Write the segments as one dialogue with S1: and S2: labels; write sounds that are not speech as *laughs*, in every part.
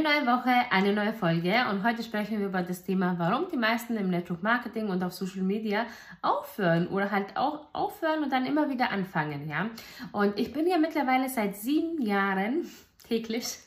S1: Eine neue Woche, eine neue Folge und heute sprechen wir über das Thema, warum die meisten im Network Marketing und auf Social Media aufhören oder halt auch aufhören und dann immer wieder anfangen, ja. Und ich bin ja mittlerweile seit sieben Jahren *laughs* täglich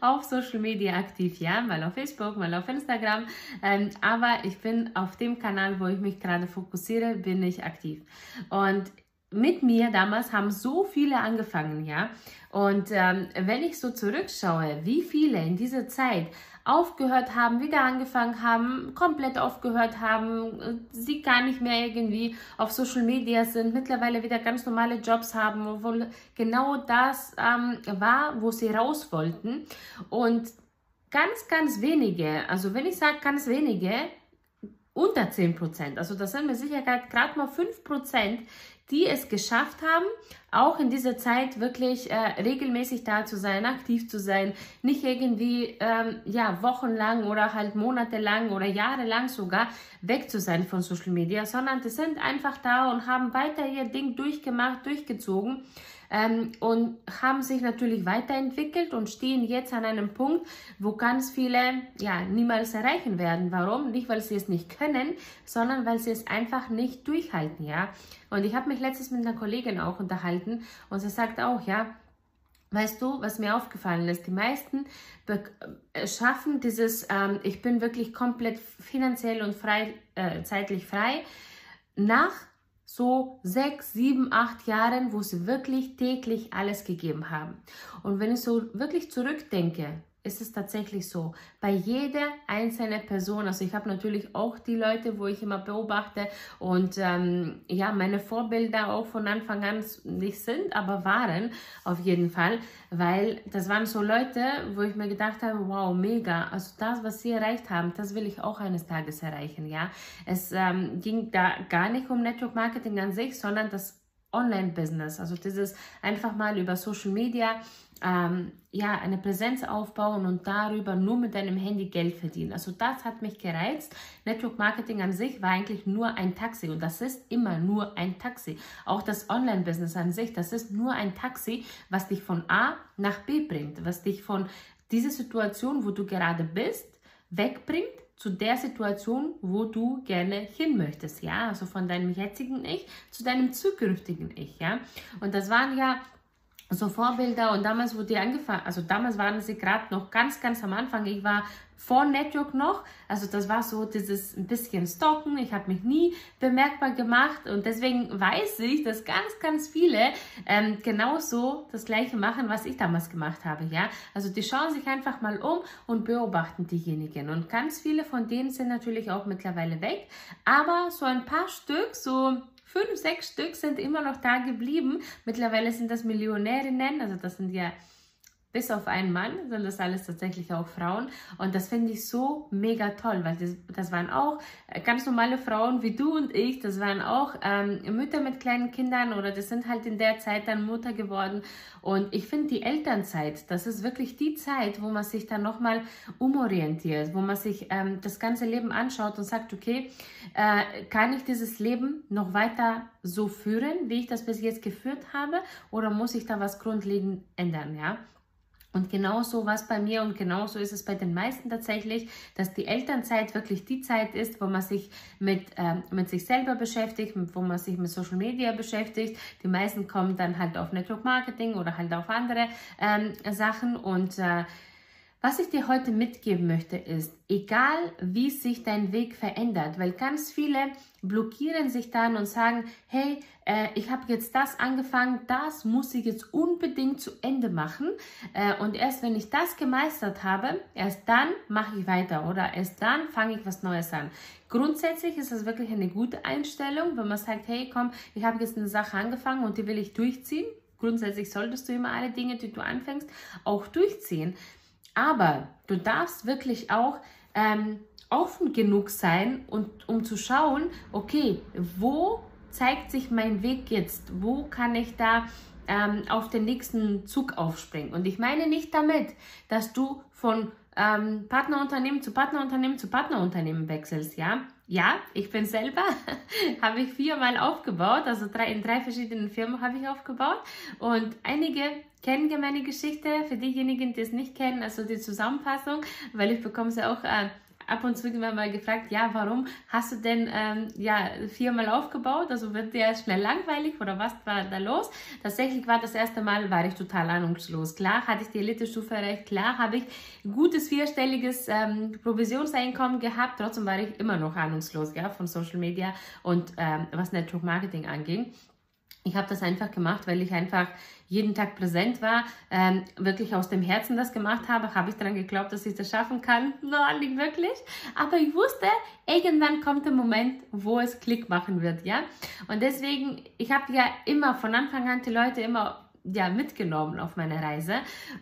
S1: auf Social Media aktiv, ja, mal auf Facebook, mal auf Instagram, ähm, aber ich bin auf dem Kanal, wo ich mich gerade fokussiere, bin ich aktiv. Und mit mir damals haben so viele angefangen, ja. Und ähm, wenn ich so zurückschaue, wie viele in dieser Zeit aufgehört haben, wieder angefangen haben, komplett aufgehört haben, äh, sie gar nicht mehr irgendwie auf Social Media sind, mittlerweile wieder ganz normale Jobs haben, obwohl genau das ähm, war, wo sie raus wollten. Und ganz, ganz wenige, also wenn ich sage ganz wenige, unter 10 Prozent, also das sind mit Sicherheit gerade mal 5 Prozent, die es geschafft haben, auch in dieser Zeit wirklich äh, regelmäßig da zu sein, aktiv zu sein, nicht irgendwie ähm, ja wochenlang oder halt monatelang oder jahrelang sogar weg zu sein von Social Media, sondern die sind einfach da und haben weiter ihr Ding durchgemacht, durchgezogen ähm, und haben sich natürlich weiterentwickelt und stehen jetzt an einem Punkt, wo ganz viele ja niemals erreichen werden. Warum? Nicht, weil sie es nicht können, sondern weil sie es einfach nicht durchhalten, ja. Und ich habe mich letztens mit einer Kollegin auch unterhalten und sie sagt auch, ja, Weißt du, was mir aufgefallen ist? Die meisten äh, schaffen dieses, ähm, ich bin wirklich komplett finanziell und frei, äh, zeitlich frei, nach so sechs, sieben, acht Jahren, wo sie wirklich täglich alles gegeben haben. Und wenn ich so wirklich zurückdenke, ist es tatsächlich so. Bei jeder einzelnen Person, also ich habe natürlich auch die Leute, wo ich immer beobachte und ähm, ja, meine Vorbilder auch von Anfang an nicht sind, aber waren auf jeden Fall, weil das waren so Leute, wo ich mir gedacht habe, wow, mega, also das, was sie erreicht haben, das will ich auch eines Tages erreichen, ja. Es ähm, ging da gar nicht um Network Marketing an sich, sondern das Online-Business, also dieses einfach mal über Social Media ähm, ja, eine Präsenz aufbauen und darüber nur mit deinem Handy Geld verdienen. Also das hat mich gereizt. Network Marketing an sich war eigentlich nur ein Taxi und das ist immer nur ein Taxi. Auch das Online-Business an sich, das ist nur ein Taxi, was dich von A nach B bringt, was dich von dieser Situation, wo du gerade bist, wegbringt zu der Situation, wo du gerne hin möchtest, ja, also von deinem jetzigen Ich zu deinem zukünftigen Ich, ja. Und das waren ja so Vorbilder und damals wurde die angefangen, also damals waren sie gerade noch ganz, ganz am Anfang. Ich war vor Network noch, also das war so dieses ein bisschen Stalken. Ich habe mich nie bemerkbar gemacht und deswegen weiß ich, dass ganz, ganz viele ähm, genauso das Gleiche machen, was ich damals gemacht habe. Ja, also die schauen sich einfach mal um und beobachten diejenigen und ganz viele von denen sind natürlich auch mittlerweile weg, aber so ein paar Stück, so Fünf, sechs Stück sind immer noch da geblieben. Mittlerweile sind das Millionärinnen, also das sind ja bis auf einen Mann sind das alles tatsächlich auch Frauen. Und das finde ich so mega toll, weil das, das, waren auch äh, ganz normale Frauen wie du und ich. Das waren auch ähm, Mütter mit kleinen Kindern oder das sind halt in der Zeit dann Mutter geworden. Und ich finde die Elternzeit, das ist wirklich die Zeit, wo man sich dann nochmal umorientiert, wo man sich ähm, das ganze Leben anschaut und sagt, okay, äh, kann ich dieses Leben noch weiter so führen, wie ich das bis jetzt geführt habe, oder muss ich da was grundlegend ändern, ja? Und genauso war es bei mir und genauso ist es bei den meisten tatsächlich, dass die Elternzeit wirklich die Zeit ist, wo man sich mit, äh, mit sich selber beschäftigt, wo man sich mit Social Media beschäftigt. Die meisten kommen dann halt auf Network Marketing oder halt auf andere ähm, Sachen und äh, was ich dir heute mitgeben möchte ist, egal wie sich dein Weg verändert, weil ganz viele blockieren sich dann und sagen, hey, äh, ich habe jetzt das angefangen, das muss ich jetzt unbedingt zu Ende machen äh, und erst wenn ich das gemeistert habe, erst dann mache ich weiter oder erst dann fange ich was Neues an. Grundsätzlich ist das wirklich eine gute Einstellung, wenn man sagt, hey, komm, ich habe jetzt eine Sache angefangen und die will ich durchziehen. Grundsätzlich solltest du immer alle Dinge, die du anfängst, auch durchziehen. Aber du darfst wirklich auch ähm, offen genug sein, und, um zu schauen, okay, wo zeigt sich mein Weg jetzt? Wo kann ich da ähm, auf den nächsten Zug aufspringen. Und ich meine nicht damit, dass du von ähm, Partnerunternehmen zu Partnerunternehmen zu Partnerunternehmen wechselst, ja. Ja, ich bin selber, *laughs* habe ich viermal aufgebaut, also drei, in drei verschiedenen Firmen habe ich aufgebaut. Und einige kennen meine Geschichte, für diejenigen, die es nicht kennen, also die Zusammenfassung, weil ich bekomme sie auch äh, ab und zu immer mal gefragt, ja, warum hast du denn ähm, ja, viermal aufgebaut? Also wird dir schnell langweilig oder was war da los? Tatsächlich war das erste Mal, war ich total ahnungslos. Klar hatte ich die Elite-Stufe erreicht, klar habe ich gutes vierstelliges ähm, Provisionseinkommen gehabt, trotzdem war ich immer noch ahnungslos ja, von Social Media und ähm, was Network Marketing anging. Ich habe das einfach gemacht, weil ich einfach jeden Tag präsent war, ähm, wirklich aus dem Herzen das gemacht habe, habe ich daran geglaubt, dass ich das schaffen kann. *laughs* Nein, nicht wirklich. Aber ich wusste, irgendwann kommt der Moment, wo es Klick machen wird, ja. Und deswegen, ich habe ja immer von Anfang an die Leute immer ja, mitgenommen auf meine Reise.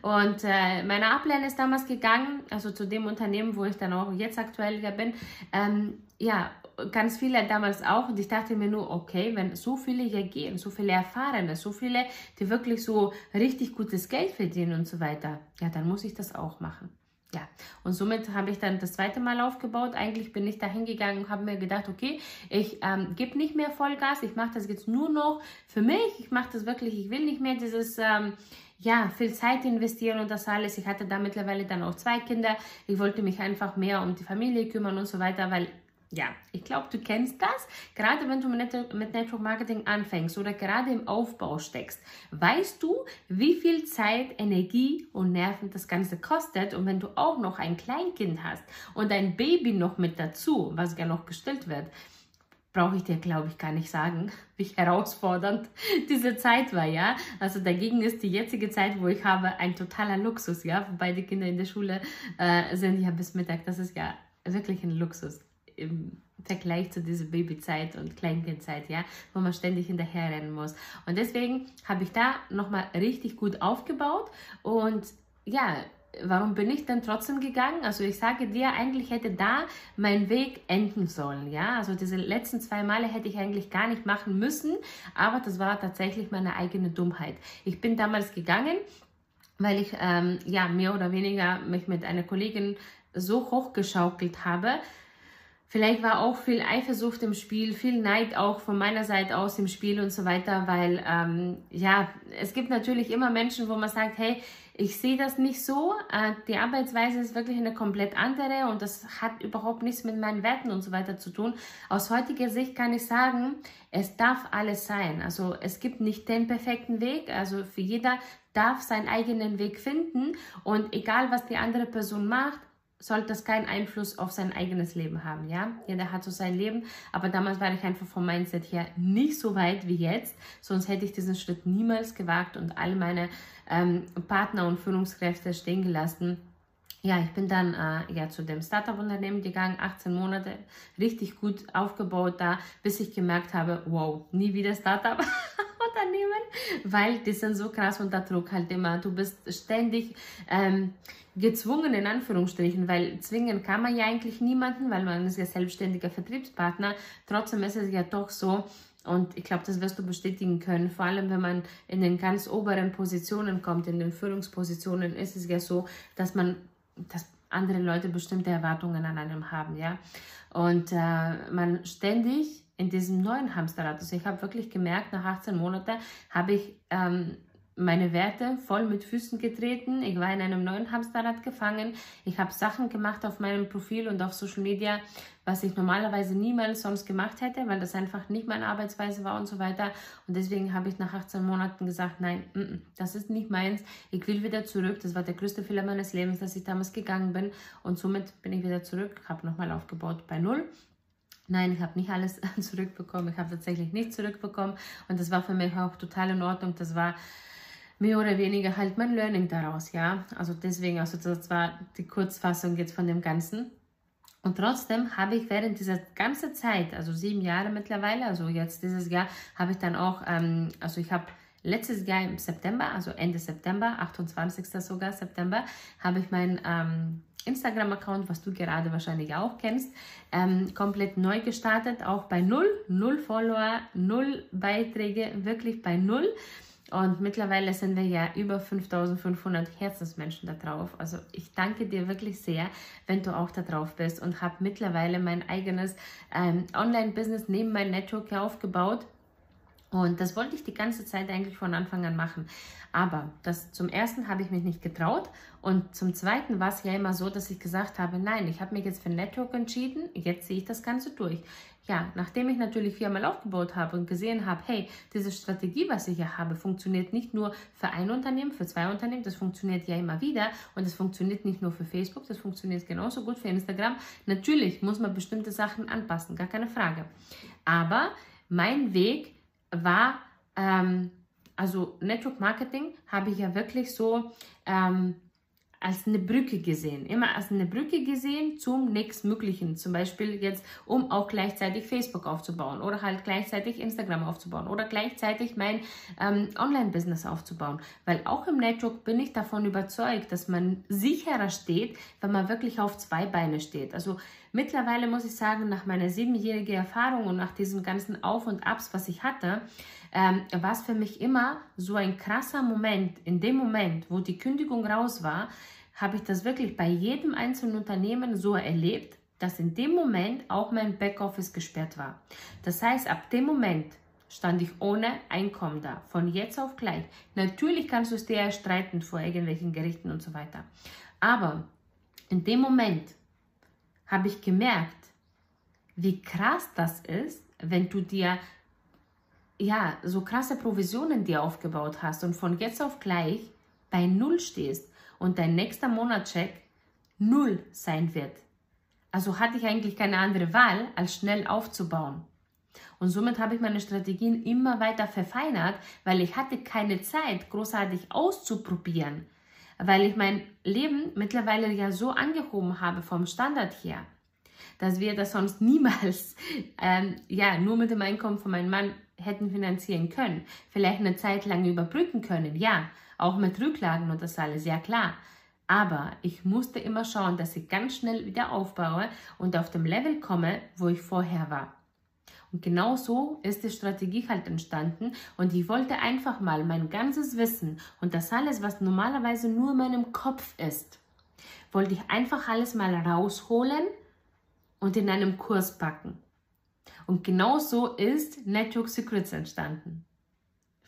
S1: Und äh, meine Ablehnung ist damals gegangen, also zu dem Unternehmen, wo ich dann auch jetzt aktuell bin. Ähm, ja, ganz viele damals auch und ich dachte mir nur, okay, wenn so viele hier gehen, so viele Erfahrene, so viele, die wirklich so richtig gutes Geld verdienen und so weiter, ja, dann muss ich das auch machen. Ja, und somit habe ich dann das zweite Mal aufgebaut. Eigentlich bin ich da hingegangen und habe mir gedacht, okay, ich ähm, gebe nicht mehr Vollgas, ich mache das jetzt nur noch für mich, ich mache das wirklich, ich will nicht mehr dieses... Ähm, ja, viel Zeit investieren und das alles. Ich hatte da mittlerweile dann auch zwei Kinder. Ich wollte mich einfach mehr um die Familie kümmern und so weiter, weil ja, ich glaube, du kennst das. Gerade wenn du mit Network Marketing anfängst oder gerade im Aufbau steckst, weißt du, wie viel Zeit, Energie und Nerven das Ganze kostet. Und wenn du auch noch ein Kleinkind hast und ein Baby noch mit dazu, was ja noch gestillt wird, brauche ich dir, glaube ich, gar nicht sagen, *laughs* wie herausfordernd *laughs* diese Zeit war, ja. Also dagegen ist die jetzige Zeit, wo ich habe, ein totaler Luxus, ja. Wo beide Kinder in der Schule äh, sind ja bis Mittag, das ist ja wirklich ein Luxus im Vergleich zu dieser Babyzeit und Kleinkindzeit, ja, wo man ständig hinterherrennen muss. Und deswegen habe ich da nochmal richtig gut aufgebaut und ja, warum bin ich dann trotzdem gegangen? Also ich sage dir, eigentlich hätte da mein Weg enden sollen, ja. Also diese letzten zwei Male hätte ich eigentlich gar nicht machen müssen, aber das war tatsächlich meine eigene Dummheit. Ich bin damals gegangen, weil ich ähm, ja mehr oder weniger mich mit einer Kollegin so hochgeschaukelt habe, Vielleicht war auch viel Eifersucht im Spiel, viel Neid auch von meiner Seite aus im Spiel und so weiter, weil ähm, ja, es gibt natürlich immer Menschen, wo man sagt, hey, ich sehe das nicht so, äh, die Arbeitsweise ist wirklich eine komplett andere und das hat überhaupt nichts mit meinen Werten und so weiter zu tun. Aus heutiger Sicht kann ich sagen, es darf alles sein. Also es gibt nicht den perfekten Weg, also für jeder darf seinen eigenen Weg finden und egal was die andere Person macht, sollte das keinen Einfluss auf sein eigenes Leben haben, ja. Jeder hat so sein Leben, aber damals war ich einfach vom Mindset her nicht so weit wie jetzt, sonst hätte ich diesen Schritt niemals gewagt und all meine ähm, Partner und Führungskräfte stehen gelassen. Ja, ich bin dann äh, ja, zu dem Startup-Unternehmen gegangen, 18 Monate, richtig gut aufgebaut da, bis ich gemerkt habe, wow, nie wieder Startup. *laughs* Unternehmen, weil die sind so krass unter Druck halt immer. Du bist ständig ähm, gezwungen, in Anführungsstrichen, weil zwingen kann man ja eigentlich niemanden, weil man ist ja selbstständiger Vertriebspartner. Trotzdem ist es ja doch so, und ich glaube, das wirst du bestätigen können. Vor allem, wenn man in den ganz oberen Positionen kommt, in den Führungspositionen, ist es ja so, dass man, dass andere Leute bestimmte Erwartungen an einem haben, ja. Und äh, man ständig in diesem neuen Hamsterrad, also ich habe wirklich gemerkt, nach 18 Monaten habe ich ähm, meine Werte voll mit Füßen getreten. Ich war in einem neuen Hamsterrad gefangen. Ich habe Sachen gemacht auf meinem Profil und auf Social Media, was ich normalerweise niemals sonst gemacht hätte, weil das einfach nicht meine Arbeitsweise war und so weiter. Und deswegen habe ich nach 18 Monaten gesagt, nein, m -m, das ist nicht meins. Ich will wieder zurück. Das war der größte Fehler meines Lebens, dass ich damals gegangen bin. Und somit bin ich wieder zurück, habe nochmal aufgebaut bei Null. Nein, ich habe nicht alles *laughs* zurückbekommen. Ich habe tatsächlich nichts zurückbekommen. Und das war für mich auch total in Ordnung. Das war mehr oder weniger halt mein Learning daraus, ja. Also deswegen, also das war die Kurzfassung jetzt von dem Ganzen. Und trotzdem habe ich während dieser ganzen Zeit, also sieben Jahre mittlerweile, also jetzt dieses Jahr, habe ich dann auch, ähm, also ich habe letztes Jahr im September, also Ende September, 28. sogar September, habe ich meinen ähm, Instagram-Account, was du gerade wahrscheinlich auch kennst, ähm, komplett neu gestartet, auch bei null, null Follower, null Beiträge, wirklich bei null. Und mittlerweile sind wir ja über 5500 Herzensmenschen da drauf. Also ich danke dir wirklich sehr, wenn du auch da drauf bist und habe mittlerweile mein eigenes ähm, Online-Business neben meinem Network aufgebaut. Und das wollte ich die ganze Zeit eigentlich von Anfang an machen. Aber das zum ersten habe ich mich nicht getraut und zum zweiten war es ja immer so, dass ich gesagt habe, nein, ich habe mich jetzt für Network entschieden, jetzt sehe ich das Ganze durch. Ja, nachdem ich natürlich viermal aufgebaut habe und gesehen habe, hey, diese Strategie, was ich hier habe, funktioniert nicht nur für ein Unternehmen, für zwei Unternehmen, das funktioniert ja immer wieder und es funktioniert nicht nur für Facebook, das funktioniert genauso gut für Instagram. Natürlich muss man bestimmte Sachen anpassen, gar keine Frage. Aber mein Weg war, ähm, also Network Marketing habe ich ja wirklich so ähm, als eine Brücke gesehen, immer als eine Brücke gesehen zum nächstmöglichen. Zum Beispiel jetzt, um auch gleichzeitig Facebook aufzubauen oder halt gleichzeitig Instagram aufzubauen oder gleichzeitig mein ähm, Online-Business aufzubauen. Weil auch im Network bin ich davon überzeugt, dass man sicherer steht, wenn man wirklich auf zwei Beine steht. Also mittlerweile muss ich sagen, nach meiner siebenjährigen Erfahrung und nach diesen ganzen Auf und Abs, was ich hatte, ähm, war es für mich immer so ein krasser Moment. In dem Moment, wo die Kündigung raus war, habe ich das wirklich bei jedem einzelnen Unternehmen so erlebt, dass in dem Moment auch mein Backoffice gesperrt war. Das heißt, ab dem Moment stand ich ohne Einkommen da, von jetzt auf gleich. Natürlich kannst du es dir erstreiten vor irgendwelchen Gerichten und so weiter. Aber in dem Moment habe ich gemerkt, wie krass das ist, wenn du dir ja, so krasse Provisionen dir aufgebaut hast und von jetzt auf gleich bei Null stehst und dein nächster Monatscheck Null sein wird. Also hatte ich eigentlich keine andere Wahl, als schnell aufzubauen. Und somit habe ich meine Strategien immer weiter verfeinert, weil ich hatte keine Zeit, großartig auszuprobieren, weil ich mein Leben mittlerweile ja so angehoben habe vom Standard her, dass wir das sonst niemals, *laughs* ähm, ja, nur mit dem Einkommen von meinem Mann hätten finanzieren können. Vielleicht eine Zeit lang überbrücken können, ja, auch mit Rücklagen und das alles, ja klar. Aber ich musste immer schauen, dass ich ganz schnell wieder aufbaue und auf dem Level komme, wo ich vorher war. Und genau so ist die Strategie halt entstanden und ich wollte einfach mal mein ganzes Wissen und das alles, was normalerweise nur in meinem Kopf ist, wollte ich einfach alles mal rausholen und in einem Kurs packen. Und genau so ist Network Secrets entstanden.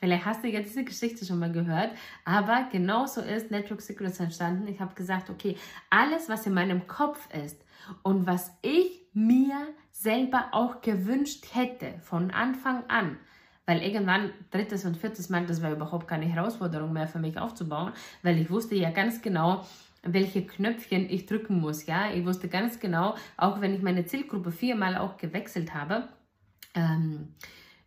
S1: Vielleicht hast du ja diese Geschichte schon mal gehört, aber genau so ist Network Secrets entstanden. Ich habe gesagt, okay, alles, was in meinem Kopf ist und was ich mir selber auch gewünscht hätte von Anfang an, weil irgendwann drittes und viertes Mal, das war überhaupt keine Herausforderung mehr für mich aufzubauen, weil ich wusste ja ganz genau, welche Knöpfchen ich drücken muss. Ja, ich wusste ganz genau, auch wenn ich meine Zielgruppe viermal auch gewechselt habe, ähm,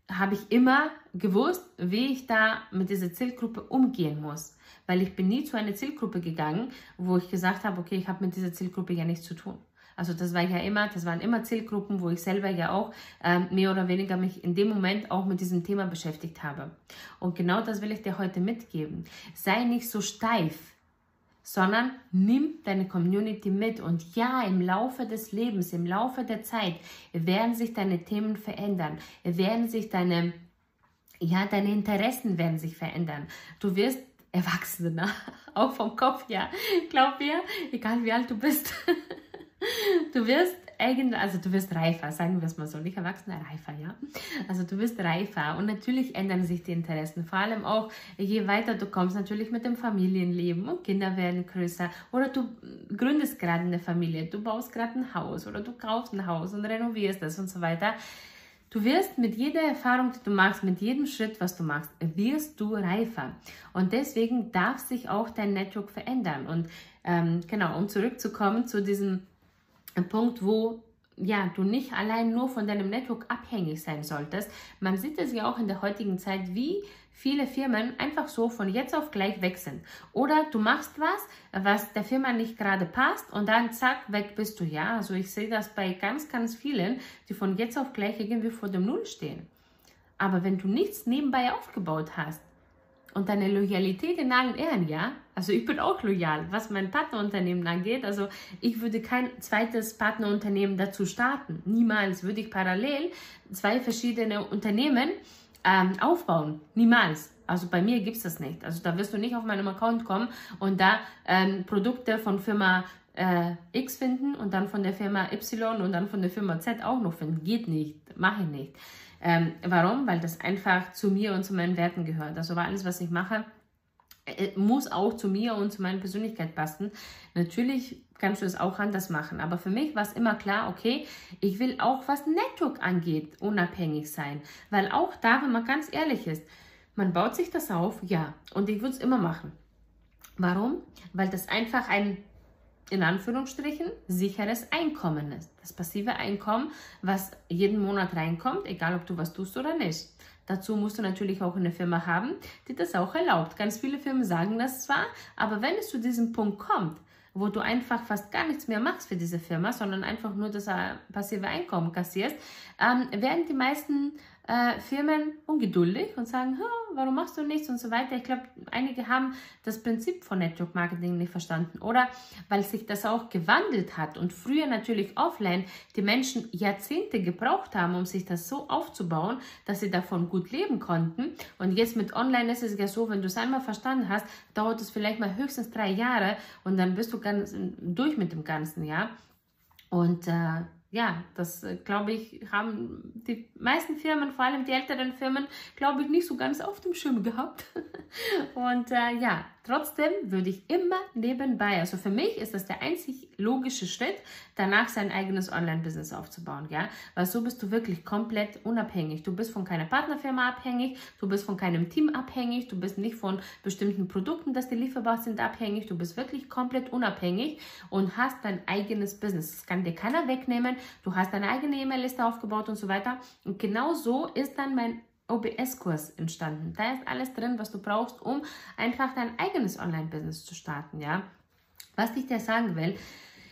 S1: habe ich immer gewusst, wie ich da mit dieser Zielgruppe umgehen muss. Weil ich bin nie zu einer Zielgruppe gegangen, wo ich gesagt habe, okay, ich habe mit dieser Zielgruppe ja nichts zu tun. Also das war ja immer, das waren immer Zielgruppen, wo ich selber ja auch ähm, mehr oder weniger mich in dem Moment auch mit diesem Thema beschäftigt habe. Und genau das will ich dir heute mitgeben. Sei nicht so steif sondern nimm deine Community mit. Und ja, im Laufe des Lebens, im Laufe der Zeit werden sich deine Themen verändern, werden sich deine, ja, deine Interessen werden sich verändern. Du wirst Erwachsener, *laughs* auch vom Kopf her. Glaub mir, egal wie alt du bist. *laughs* Du wirst irgend, also du wirst reifer, sagen wir es mal so, nicht erwachsener, reifer, ja. Also du wirst reifer und natürlich ändern sich die Interessen, vor allem auch, je weiter du kommst, natürlich mit dem Familienleben und Kinder werden größer oder du gründest gerade eine Familie, du baust gerade ein Haus oder du kaufst ein Haus und renovierst es und so weiter. Du wirst mit jeder Erfahrung, die du machst, mit jedem Schritt, was du machst, wirst du reifer. Und deswegen darf sich auch dein Network verändern. Und ähm, genau, um zurückzukommen zu diesem Punkt, wo ja, du nicht allein nur von deinem Network abhängig sein solltest. Man sieht es ja auch in der heutigen Zeit, wie viele Firmen einfach so von jetzt auf gleich weg sind. Oder du machst was, was der Firma nicht gerade passt und dann zack, weg bist du. Ja, also ich sehe das bei ganz, ganz vielen, die von jetzt auf gleich irgendwie vor dem Null stehen. Aber wenn du nichts nebenbei aufgebaut hast, und deine Loyalität in allen Ehren, ja. Also ich bin auch loyal, was mein Partnerunternehmen angeht. Also ich würde kein zweites Partnerunternehmen dazu starten. Niemals würde ich parallel zwei verschiedene Unternehmen ähm, aufbauen. Niemals. Also bei mir gibt es das nicht. Also da wirst du nicht auf meinem Account kommen und da ähm, Produkte von Firma äh, X finden und dann von der Firma Y und dann von der Firma Z auch noch finden. Geht nicht, mache ich nicht. Ähm, warum? Weil das einfach zu mir und zu meinen Werten gehört. Also alles, was ich mache, muss auch zu mir und zu meiner Persönlichkeit passen. Natürlich kannst du es auch anders machen, aber für mich war es immer klar, okay, ich will auch, was Network angeht, unabhängig sein. Weil auch da, wenn man ganz ehrlich ist, man baut sich das auf, ja, und ich würde es immer machen. Warum? Weil das einfach ein in Anführungsstrichen sicheres Einkommen ist. Das passive Einkommen, was jeden Monat reinkommt, egal ob du was tust oder nicht. Dazu musst du natürlich auch eine Firma haben, die das auch erlaubt. Ganz viele Firmen sagen das zwar, aber wenn es zu diesem Punkt kommt, wo du einfach fast gar nichts mehr machst für diese Firma, sondern einfach nur das äh, passive Einkommen kassierst, ähm, werden die meisten äh, Firmen ungeduldig und sagen, warum machst du nichts und so weiter. Ich glaube, einige haben das Prinzip von Network Marketing nicht verstanden oder weil sich das auch gewandelt hat und früher natürlich offline die Menschen Jahrzehnte gebraucht haben, um sich das so aufzubauen, dass sie davon gut leben konnten. Und jetzt mit Online ist es ja so, wenn du es einmal verstanden hast, dauert es vielleicht mal höchstens drei Jahre und dann bist du ganz durch mit dem Ganzen, ja. Und äh, ja, das äh, glaube ich, haben die meisten Firmen, vor allem die älteren Firmen, glaube ich, nicht so ganz auf dem Schirm gehabt. *laughs* Und äh, ja, trotzdem würde ich immer nebenbei, also für mich ist das der einzig logische Schritt, danach sein eigenes Online-Business aufzubauen, ja, weil so bist du wirklich komplett unabhängig. Du bist von keiner Partnerfirma abhängig, du bist von keinem Team abhängig, du bist nicht von bestimmten Produkten, dass die lieferbar sind, abhängig. Du bist wirklich komplett unabhängig und hast dein eigenes Business. Das kann dir keiner wegnehmen du hast deine eigene E-Mail-Liste aufgebaut und so weiter. Und genau so ist dann mein OBS-Kurs entstanden. Da ist alles drin, was du brauchst, um einfach dein eigenes Online-Business zu starten, ja. Was ich dir sagen will,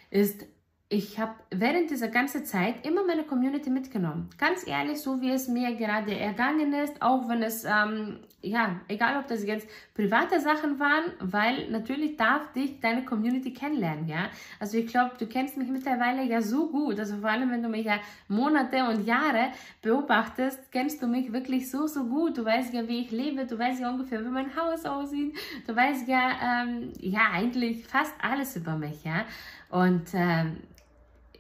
S1: ist, ich habe während dieser ganzen Zeit immer meine Community mitgenommen. Ganz ehrlich, so wie es mir gerade ergangen ist, auch wenn es, ähm, ja, egal ob das jetzt private Sachen waren, weil natürlich darf dich deine Community kennenlernen, ja. Also ich glaube, du kennst mich mittlerweile ja so gut, also vor allem, wenn du mich ja Monate und Jahre beobachtest, kennst du mich wirklich so, so gut. Du weißt ja, wie ich lebe, du weißt ja ungefähr, wie mein Haus aussieht, du weißt ja, ähm, ja, eigentlich fast alles über mich, ja. Und ähm,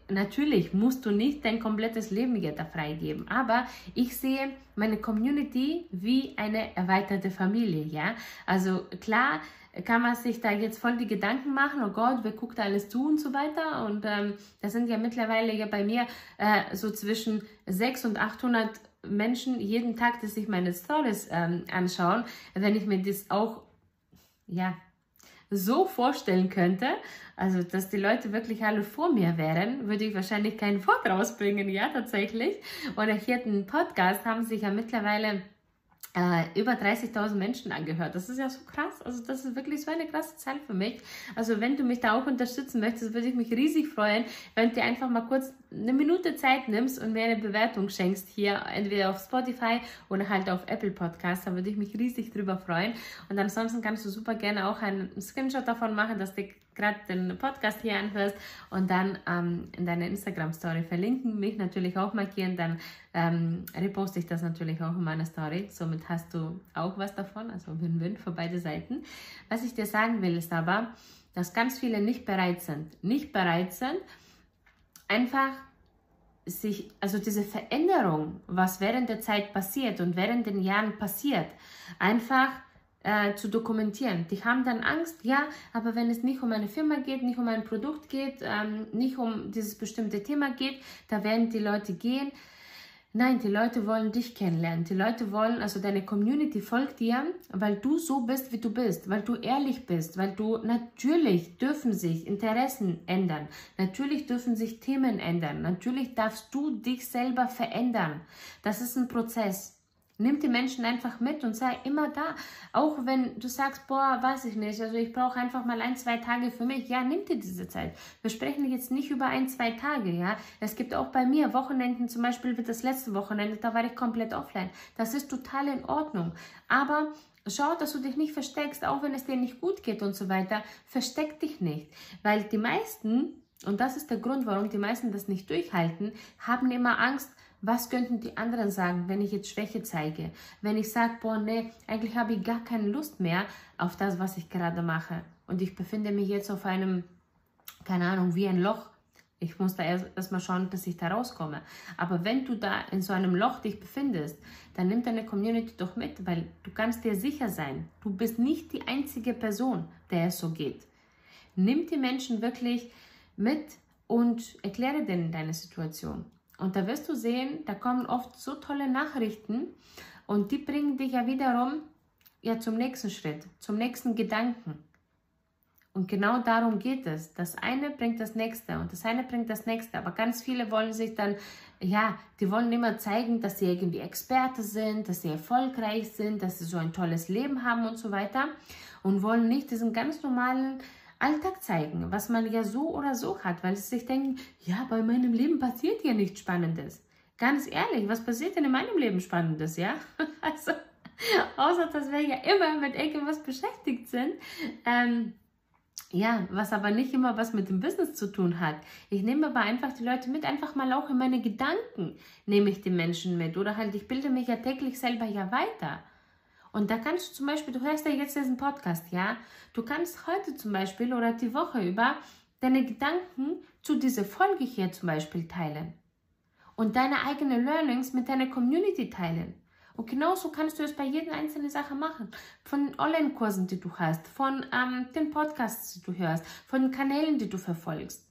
S1: natürlich musst du nicht dein komplettes Leben jetzt da freigeben, aber ich sehe meine Community wie eine erweiterte Familie, ja. Also klar kann man sich da jetzt voll die Gedanken machen, oh Gott, wer guckt alles zu und so weiter. Und ähm, das sind ja mittlerweile ja bei mir äh, so zwischen 600 und 800 Menschen jeden Tag, dass sich meine Stories ähm, anschauen. Wenn ich mir das auch, ja, so vorstellen könnte, also dass die Leute wirklich alle vor mir wären, würde ich wahrscheinlich kein Wort rausbringen, ja, tatsächlich. Oder hier einen Podcast haben sich ja mittlerweile äh, über 30.000 Menschen angehört. Das ist ja so krass. Also das ist wirklich so eine krasse Zahl für mich. Also wenn du mich da auch unterstützen möchtest, würde ich mich riesig freuen, wenn du einfach mal kurz eine Minute Zeit nimmst und mir eine Bewertung schenkst hier, entweder auf Spotify oder halt auf Apple Podcast. Da würde ich mich riesig drüber freuen. Und ansonsten kannst du super gerne auch einen Screenshot davon machen, dass du gerade den Podcast hier anhörst und dann ähm, in deiner Instagram-Story verlinken, mich natürlich auch markieren, dann ähm, reposte ich das natürlich auch in meiner Story. Somit hast du auch was davon, also Win-Win für beide Seiten. Was ich dir sagen will, ist aber, dass ganz viele nicht bereit sind, nicht bereit sind, einfach sich, also diese Veränderung, was während der Zeit passiert und während den Jahren passiert, einfach äh, zu dokumentieren. Die haben dann Angst, ja, aber wenn es nicht um eine Firma geht, nicht um ein Produkt geht, ähm, nicht um dieses bestimmte Thema geht, da werden die Leute gehen. Nein, die Leute wollen dich kennenlernen. Die Leute wollen, also deine Community folgt dir, weil du so bist, wie du bist, weil du ehrlich bist, weil du natürlich dürfen sich Interessen ändern, natürlich dürfen sich Themen ändern, natürlich darfst du dich selber verändern. Das ist ein Prozess. Nimm die Menschen einfach mit und sei immer da. Auch wenn du sagst, boah, weiß ich nicht, also ich brauche einfach mal ein, zwei Tage für mich. Ja, nimm dir diese Zeit. Wir sprechen jetzt nicht über ein, zwei Tage, ja. Es gibt auch bei mir Wochenenden, zum Beispiel wird das letzte Wochenende, da war ich komplett offline. Das ist total in Ordnung. Aber Schau, dass du dich nicht versteckst, auch wenn es dir nicht gut geht und so weiter. Versteck dich nicht. Weil die meisten, und das ist der Grund, warum die meisten das nicht durchhalten, haben immer Angst, Was könnten die anderen sagen, wenn ich jetzt Schwäche zeige? Wenn ich sage, boah, nee, eigentlich habe ich gar keine Lust mehr auf das, was ich gerade mache. Und ich befinde mich jetzt auf einem, keine Ahnung, wie ein Loch. Ich muss da erst, erst mal schauen, dass ich da rauskomme. Aber wenn du da in so einem Loch dich befindest, dann nimm deine Community doch mit, weil du kannst dir sicher sein, du bist nicht die einzige Person, der es so geht. Nimm die Menschen wirklich mit und erkläre denen deine Situation. Und da wirst du sehen, da kommen oft so tolle Nachrichten und die bringen dich ja wiederum ja zum nächsten Schritt, zum nächsten Gedanken. Und genau darum geht es. Das eine bringt das nächste und das eine bringt das nächste. Aber ganz viele wollen sich dann, ja, die wollen immer zeigen, dass sie irgendwie Experte sind, dass sie erfolgreich sind, dass sie so ein tolles Leben haben und so weiter. Und wollen nicht diesen ganz normalen Alltag zeigen, was man ja so oder so hat, weil sie sich denken, ja, bei meinem Leben passiert ja nichts Spannendes. Ganz ehrlich, was passiert denn in meinem Leben Spannendes, ja? *laughs* Also, außer dass wir ja immer mit irgendwas beschäftigt sind. Ähm, ja, was aber nicht immer was mit dem Business zu tun hat. Ich nehme aber einfach die Leute mit, einfach mal auch in meine Gedanken nehme ich die Menschen mit. Oder halt, ich bilde mich ja täglich selber ja weiter. Und da kannst du zum Beispiel, du hörst ja jetzt diesen Podcast, ja, du kannst heute zum Beispiel oder die Woche über deine Gedanken zu dieser Folge hier zum Beispiel teilen. Und deine eigenen Learnings mit deiner Community teilen. Und genauso kannst du es bei jeder einzelnen Sache machen. Von den Online-Kursen, die du hast, von ähm, den Podcasts, die du hörst, von den Kanälen, die du verfolgst.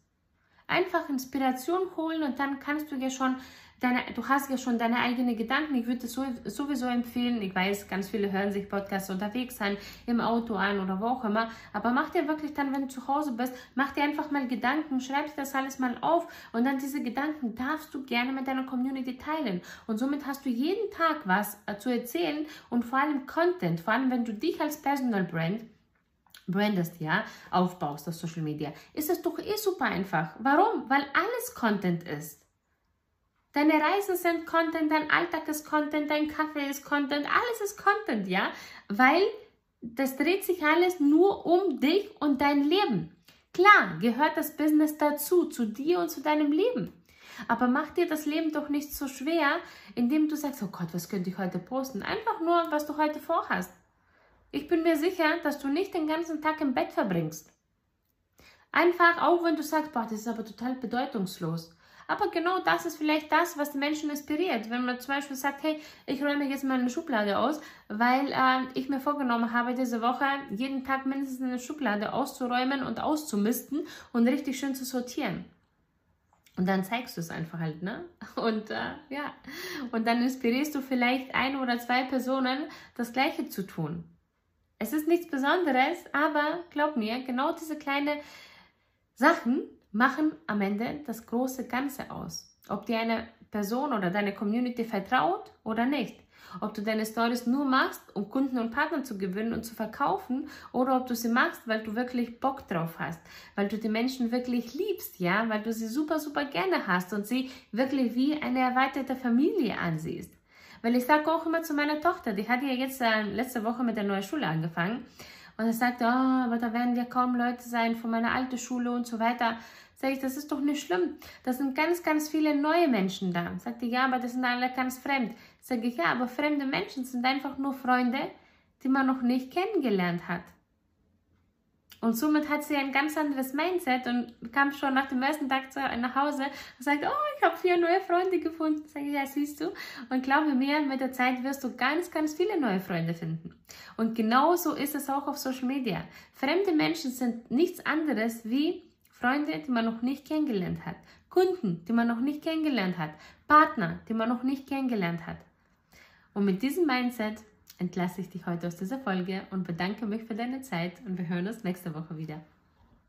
S1: Einfach Inspiration holen und dann kannst du ja schon deine, du hast ja schon deine eigenen Gedanken. Ich würde es sowieso empfehlen. Ich weiß, ganz viele hören sich Podcasts unterwegs an, im Auto an oder wo auch immer. Aber mach dir wirklich dann, wenn du zu Hause bist, mach dir einfach mal Gedanken, schreib dir das alles mal auf und dann diese Gedanken darfst du gerne mit deiner Community teilen. Und somit hast du jeden Tag was äh, zu erzählen und vor allem Content, vor allem wenn du dich als Personal Brand brandest, ja, aufbaust auf Social Media, ist es doch eh super einfach. Warum? Weil alles Content ist. Deine Reisen sind Content, dein Alltag ist Content, dein Kaffee ist Content, alles ist Content, ja? Weil das dreht sich alles nur um dich und dein Leben. Klar, gehört das Business dazu, zu dir und zu deinem Leben. Aber mach dir das Leben doch nicht so schwer, indem du sagst, oh Gott, was könnte ich heute posten? Einfach nur, was du heute vorhast. Ich bin mir sicher, dass du nicht den ganzen Tag im Bett verbringst. Einfach, auch wenn du sagst, boah, das ist aber total bedeutungslos. Aber genau das ist vielleicht das, was die Menschen inspiriert. Wenn man zum Beispiel sagt, hey, ich räume jetzt mal eine Schublade aus, weil äh, ich mir vorgenommen habe, diese Woche jeden Tag mindestens eine Schublade auszuräumen und auszumisten und richtig schön zu sortieren. Und dann zeigst du es einfach halt, ne? *laughs* Und äh, ja, und dann inspirierst du vielleicht ein oder zwei Personen, das Gleiche zu tun. Es ist nichts Besonderes, aber glaub mir, genau diese kleinen Sachen machen am Ende das große Ganze aus. Ob dir eine Person oder deine Community vertraut oder nicht. Ob du deine Stories nur machst, um Kunden und Partner zu gewinnen und zu verkaufen, oder ob du sie machst, weil du wirklich Bock drauf hast, weil du die Menschen wirklich liebst, ja, weil du sie super, super gerne hast und sie wirklich wie eine erweiterte Familie ansiehst. Weil ich sage auch immer zu meiner Tochter, die hat ja jetzt äh, letzte Woche mit der neuen Schule angefangen und er sagte, oh, aber da werden ja kaum Leute sein von meiner alten Schule und so weiter. Sag ich, das ist doch nicht schlimm. Da sind ganz, ganz viele neue Menschen da. Sagte, ja, aber das sind alle ganz fremd. Sag ich, ja, aber fremde Menschen sind einfach nur Freunde, die man noch nicht kennengelernt hat. Und somit hat sie ein ganz anderes Mindset und kam schon nach dem ersten Tag nach Hause und sagte, oh, ich habe vier neue Freunde gefunden. Sag ich, ja, siehst du. Und glaube mir, mit der Zeit wirst du ganz, ganz viele neue Freunde finden. Und genauso ist es auch auf Social Media. Fremde Menschen sind nichts anderes wie Freunde, die man noch nicht kennengelernt hat, Kunden, die man noch nicht kennengelernt hat, Partner, die man noch nicht kennengelernt hat. Und mit diesem Mindset entlasse ich dich heute aus dieser Folge und bedanke mich für deine Zeit und wir hören uns nächste Woche wieder.